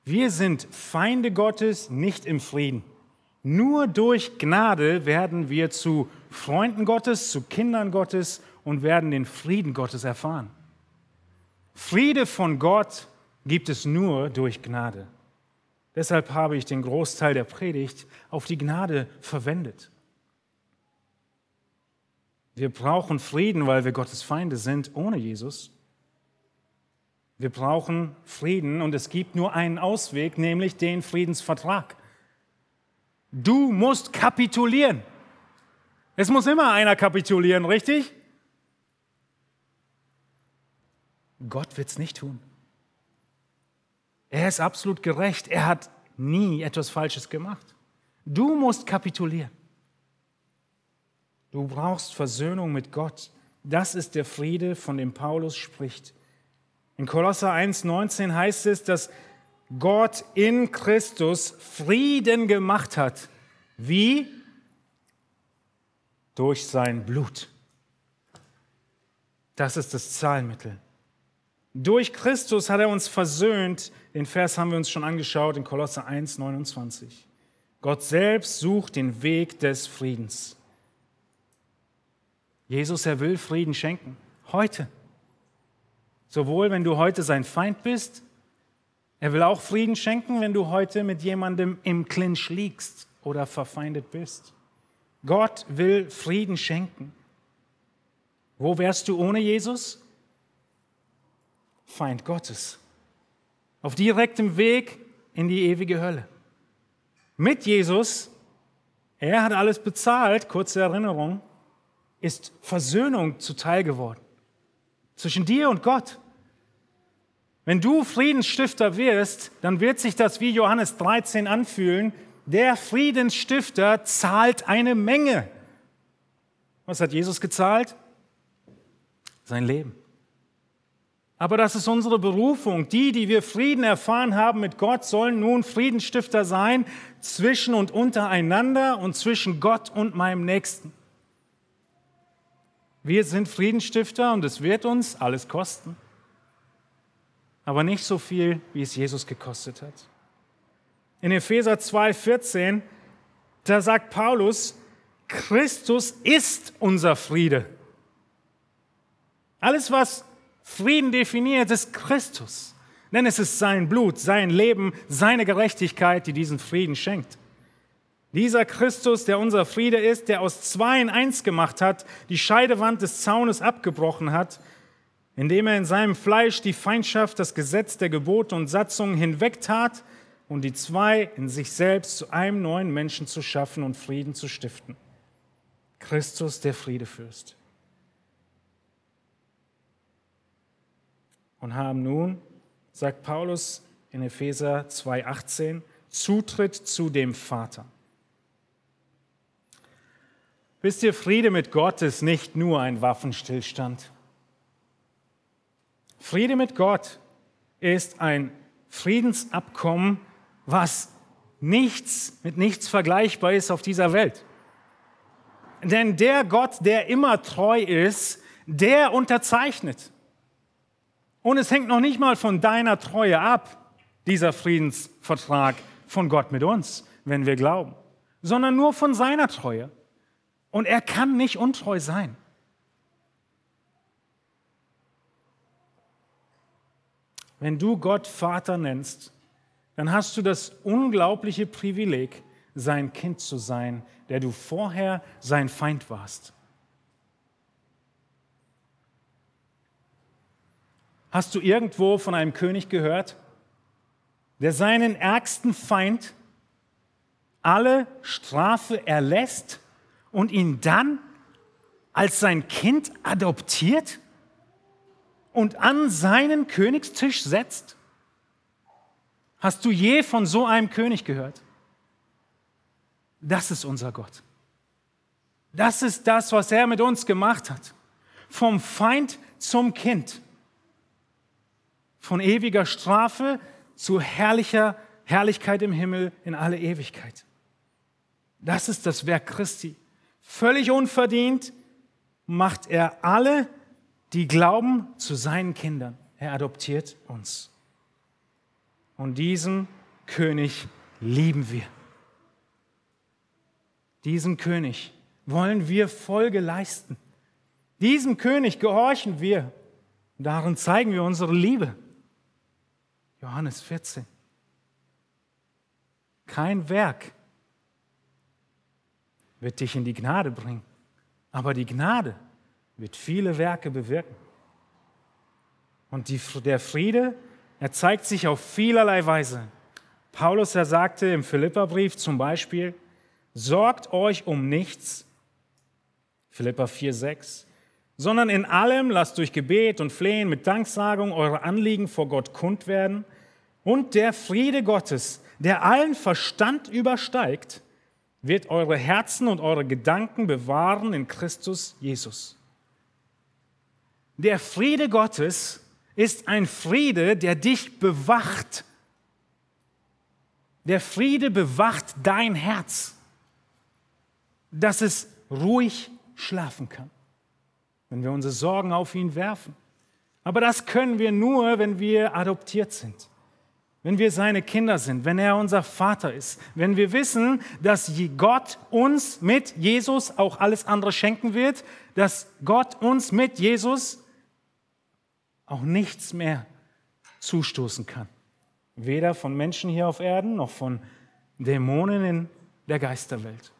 Wir sind Feinde Gottes nicht im Frieden. Nur durch Gnade werden wir zu Freunden Gottes, zu Kindern Gottes und werden den Frieden Gottes erfahren. Friede von Gott gibt es nur durch Gnade. Deshalb habe ich den Großteil der Predigt auf die Gnade verwendet. Wir brauchen Frieden, weil wir Gottes Feinde sind, ohne Jesus. Wir brauchen Frieden und es gibt nur einen Ausweg, nämlich den Friedensvertrag. Du musst kapitulieren. Es muss immer einer kapitulieren, richtig? Gott wird es nicht tun. Er ist absolut gerecht. Er hat nie etwas Falsches gemacht. Du musst kapitulieren. Du brauchst Versöhnung mit Gott. Das ist der Friede, von dem Paulus spricht. In Kolosser 1,19 heißt es, dass Gott in Christus Frieden gemacht hat. Wie? Durch sein Blut. Das ist das Zahlmittel. Durch Christus hat er uns versöhnt. Den Vers haben wir uns schon angeschaut in Kolosser 1, 29. Gott selbst sucht den Weg des Friedens. Jesus, er will Frieden schenken. Heute. Sowohl wenn du heute sein Feind bist, er will auch Frieden schenken, wenn du heute mit jemandem im Clinch liegst oder verfeindet bist. Gott will Frieden schenken. Wo wärst du ohne Jesus? Feind Gottes. Auf direktem Weg in die ewige Hölle. Mit Jesus, er hat alles bezahlt, kurze Erinnerung, ist Versöhnung zuteil geworden zwischen dir und Gott. Wenn du Friedensstifter wirst, dann wird sich das wie Johannes 13 anfühlen. Der Friedensstifter zahlt eine Menge. Was hat Jesus gezahlt? Sein Leben. Aber das ist unsere Berufung. Die, die wir Frieden erfahren haben mit Gott, sollen nun Friedensstifter sein zwischen und untereinander und zwischen Gott und meinem Nächsten. Wir sind Friedensstifter und es wird uns alles kosten. Aber nicht so viel, wie es Jesus gekostet hat. In Epheser 2,14, da sagt Paulus, Christus ist unser Friede. Alles, was Frieden definiert, ist Christus. Denn es ist sein Blut, sein Leben, seine Gerechtigkeit, die diesen Frieden schenkt. Dieser Christus, der unser Friede ist, der aus zwei in eins gemacht hat, die Scheidewand des Zaunes abgebrochen hat, indem er in seinem Fleisch die Feindschaft, das Gesetz der Gebote und Satzungen hinwegtat und die zwei in sich selbst zu einem neuen Menschen zu schaffen und Frieden zu stiften. Christus, der Friedefürst. und haben nun, sagt Paulus in Epheser 2,18, Zutritt zu dem Vater. Wisst ihr, Friede mit Gott ist nicht nur ein Waffenstillstand. Friede mit Gott ist ein Friedensabkommen, was nichts mit nichts vergleichbar ist auf dieser Welt. Denn der Gott, der immer treu ist, der unterzeichnet. Und es hängt noch nicht mal von deiner Treue ab. dieser Friedensvertrag von Gott mit uns, wenn wir glauben, sondern nur von seiner Treue. Und er kann nicht untreu sein. Wenn du Gott Vater nennst, dann hast du das unglaubliche Privileg, sein Kind zu sein, der du vorher sein Feind warst. Hast du irgendwo von einem König gehört, der seinen ärgsten Feind alle Strafe erlässt und ihn dann als sein Kind adoptiert und an seinen Königstisch setzt? Hast du je von so einem König gehört? Das ist unser Gott. Das ist das, was er mit uns gemacht hat. Vom Feind zum Kind. Von ewiger Strafe zu herrlicher Herrlichkeit im Himmel in alle Ewigkeit. Das ist das Werk Christi. Völlig unverdient macht er alle, die glauben, zu seinen Kindern. Er adoptiert uns. Und diesen König lieben wir. Diesen König wollen wir Folge leisten. Diesem König gehorchen wir. Darin zeigen wir unsere Liebe. Johannes 14. Kein Werk wird dich in die Gnade bringen, aber die Gnade wird viele Werke bewirken. Und die, der Friede, er zeigt sich auf vielerlei Weise. Paulus, er sagte im Philipperbrief zum Beispiel, sorgt euch um nichts, Philippa 4, 6, sondern in allem lasst durch Gebet und Flehen mit Danksagung eure Anliegen vor Gott kund werden und der Friede Gottes, der allen Verstand übersteigt, wird eure Herzen und eure Gedanken bewahren in Christus Jesus. Der Friede Gottes ist ein Friede, der dich bewacht. Der Friede bewacht dein Herz, dass es ruhig schlafen kann, wenn wir unsere Sorgen auf ihn werfen. Aber das können wir nur, wenn wir adoptiert sind wenn wir seine Kinder sind, wenn er unser Vater ist, wenn wir wissen, dass Gott uns mit Jesus auch alles andere schenken wird, dass Gott uns mit Jesus auch nichts mehr zustoßen kann. Weder von Menschen hier auf Erden noch von Dämonen in der Geisterwelt.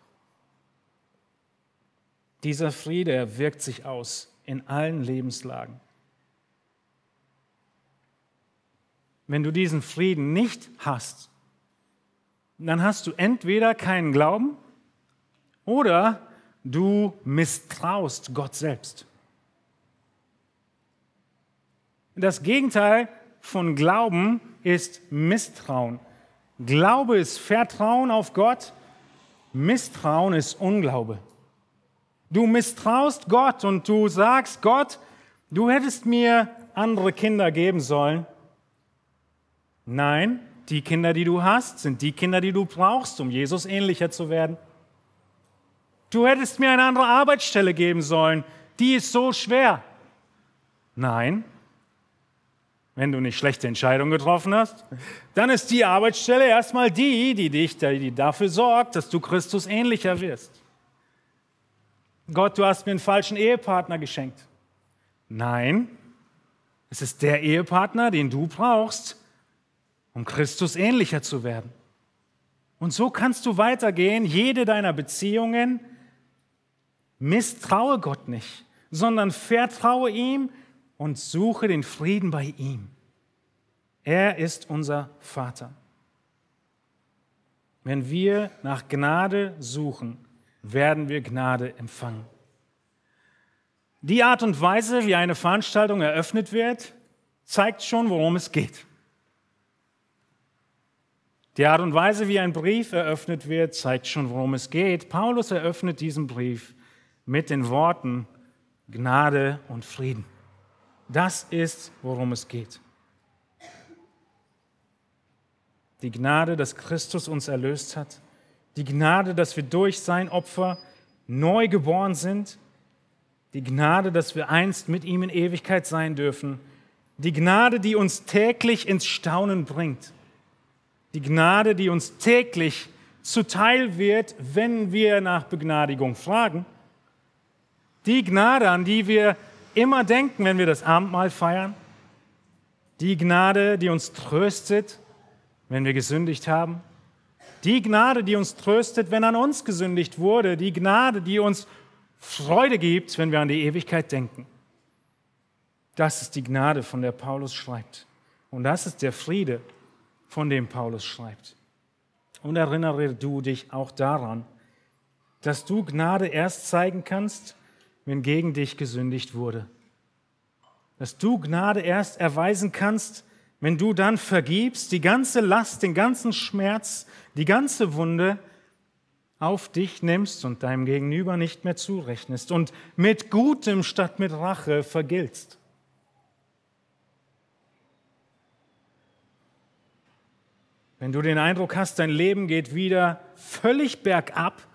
Dieser Friede, wirkt sich aus in allen Lebenslagen. Wenn du diesen Frieden nicht hast, dann hast du entweder keinen Glauben oder du misstraust Gott selbst. Das Gegenteil von Glauben ist Misstrauen. Glaube ist Vertrauen auf Gott, Misstrauen ist Unglaube. Du misstraust Gott und du sagst, Gott, du hättest mir andere Kinder geben sollen, Nein, die Kinder, die du hast, sind die Kinder, die du brauchst, um Jesus ähnlicher zu werden. Du hättest mir eine andere Arbeitsstelle geben sollen, die ist so schwer. Nein, wenn du nicht schlechte Entscheidungen getroffen hast, dann ist die Arbeitsstelle erstmal die, die dich die dafür sorgt, dass du Christus ähnlicher wirst. Gott, du hast mir einen falschen Ehepartner geschenkt. Nein, es ist der Ehepartner, den du brauchst, um Christus ähnlicher zu werden. Und so kannst du weitergehen, jede deiner Beziehungen. Misstraue Gott nicht, sondern vertraue ihm und suche den Frieden bei ihm. Er ist unser Vater. Wenn wir nach Gnade suchen, werden wir Gnade empfangen. Die Art und Weise, wie eine Veranstaltung eröffnet wird, zeigt schon, worum es geht. Die Art und Weise, wie ein Brief eröffnet wird, zeigt schon, worum es geht. Paulus eröffnet diesen Brief mit den Worten Gnade und Frieden. Das ist, worum es geht. Die Gnade, dass Christus uns erlöst hat. Die Gnade, dass wir durch sein Opfer neu geboren sind. Die Gnade, dass wir einst mit ihm in Ewigkeit sein dürfen. Die Gnade, die uns täglich ins Staunen bringt Die Gnade, die uns täglich zuteil wird, wenn wir nach Begnadigung fragen. Die Gnade, an die wir immer denken, wenn wir das Abendmahl feiern. Die Gnade, die uns tröstet, wenn wir gesündigt haben. Die Gnade, die uns tröstet, wenn an uns gesündigt wurde. Die Gnade, die uns Freude gibt, wenn wir an die Ewigkeit denken. Das ist die Gnade, von der Paulus schreibt. Und das ist der Friede, von dem Paulus schreibt. Und erinnere du dich auch daran, dass du Gnade erst zeigen kannst, wenn gegen dich gesündigt wurde. Dass du Gnade erst erweisen kannst, wenn du dann vergibst, die ganze Last, den ganzen Schmerz, die ganze Wunde auf dich nimmst und deinem Gegenüber nicht mehr zurechnest und mit Gutem statt mit Rache vergiltst. Wenn du den Eindruck hast, dein Leben geht wieder völlig bergab,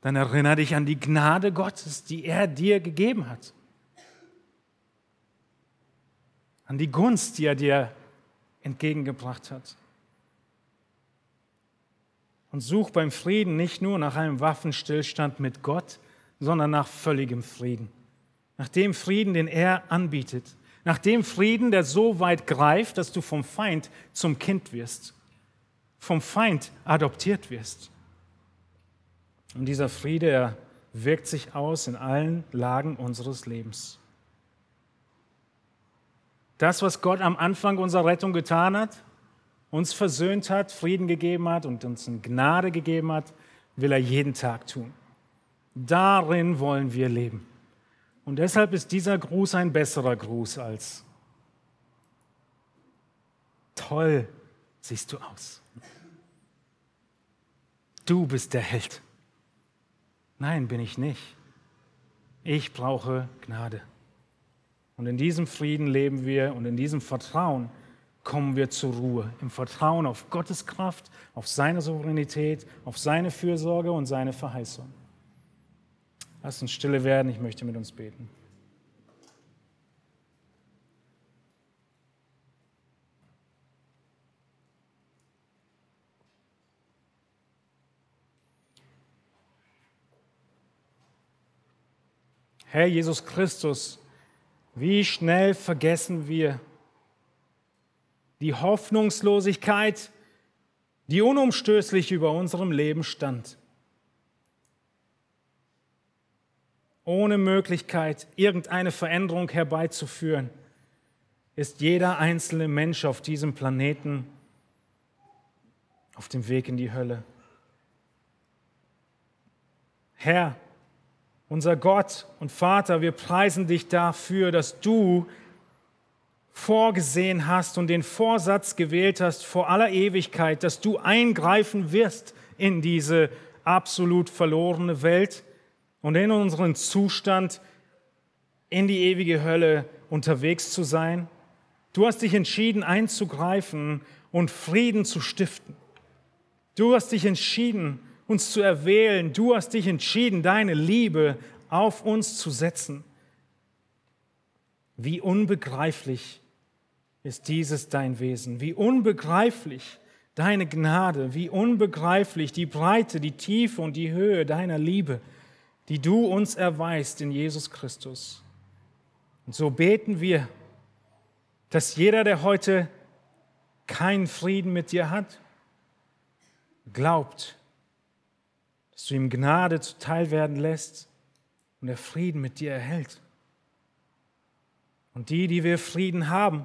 dann erinnere dich an die Gnade Gottes, die er dir gegeben hat. An die Gunst, die er dir entgegengebracht hat. Und such beim Frieden nicht nur nach einem Waffenstillstand mit Gott, sondern nach völligem Frieden. Nach dem Frieden, den er anbietet. Nach dem Frieden, der so weit greift, dass du vom Feind zum Kind wirst, vom Feind adoptiert wirst. Und dieser Friede, er wirkt sich aus in allen Lagen unseres Lebens. Das, was Gott am Anfang unserer Rettung getan hat, uns versöhnt hat, Frieden gegeben hat und uns in Gnade gegeben hat, will er jeden Tag tun. Darin wollen wir leben. Und deshalb ist dieser Gruß ein besserer Gruß als toll siehst du aus. Du bist der Held. Nein, bin ich nicht. Ich brauche Gnade. Und in diesem Frieden leben wir und in diesem Vertrauen kommen wir zur Ruhe. Im Vertrauen auf Gottes Kraft, auf seine Souveränität, auf seine Fürsorge und seine Verheißung. Lass uns stille werden, ich möchte mit uns beten. Herr Jesus Christus, wie schnell vergessen wir die Hoffnungslosigkeit, die unumstößlich über unserem Leben stand. Ohne Möglichkeit, irgendeine Veränderung herbeizuführen, ist jeder einzelne Mensch auf diesem Planeten auf dem Weg in die Hölle. Herr, unser Gott und Vater, wir preisen dich dafür, dass du vorgesehen hast und den Vorsatz gewählt hast vor aller Ewigkeit, dass du eingreifen wirst in diese absolut verlorene Welt und in unseren Zustand in die ewige Hölle unterwegs zu sein. Du hast dich entschieden einzugreifen und Frieden zu stiften. Du hast dich entschieden, uns zu erwählen. Du hast dich entschieden, deine Liebe auf uns zu setzen. Wie unbegreiflich ist dieses dein Wesen, wie unbegreiflich deine Gnade, wie unbegreiflich die Breite, die Tiefe und die Höhe deiner Liebe die du uns erweist in Jesus Christus. Und so beten wir, dass jeder, der heute keinen Frieden mit dir hat, glaubt, dass du ihm Gnade zuteil werden lässt und er Frieden mit dir erhält. Und die, die wir Frieden haben,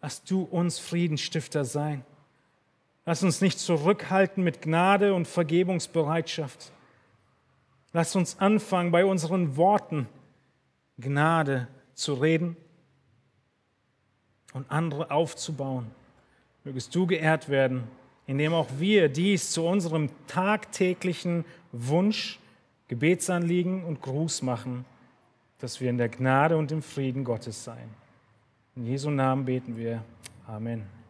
lass du uns Friedensstifter sein. Lass uns nicht zurückhalten mit Gnade und Vergebungsbereitschaft Lass uns anfangen, bei unseren Worten Gnade zu reden und andere aufzubauen. Mögest du geehrt werden, indem auch wir dies zu unserem tagtäglichen Wunsch, Gebetsanliegen und Gruß machen, dass wir in der Gnade und im Frieden Gottes sein. In Jesu Namen beten wir. Amen.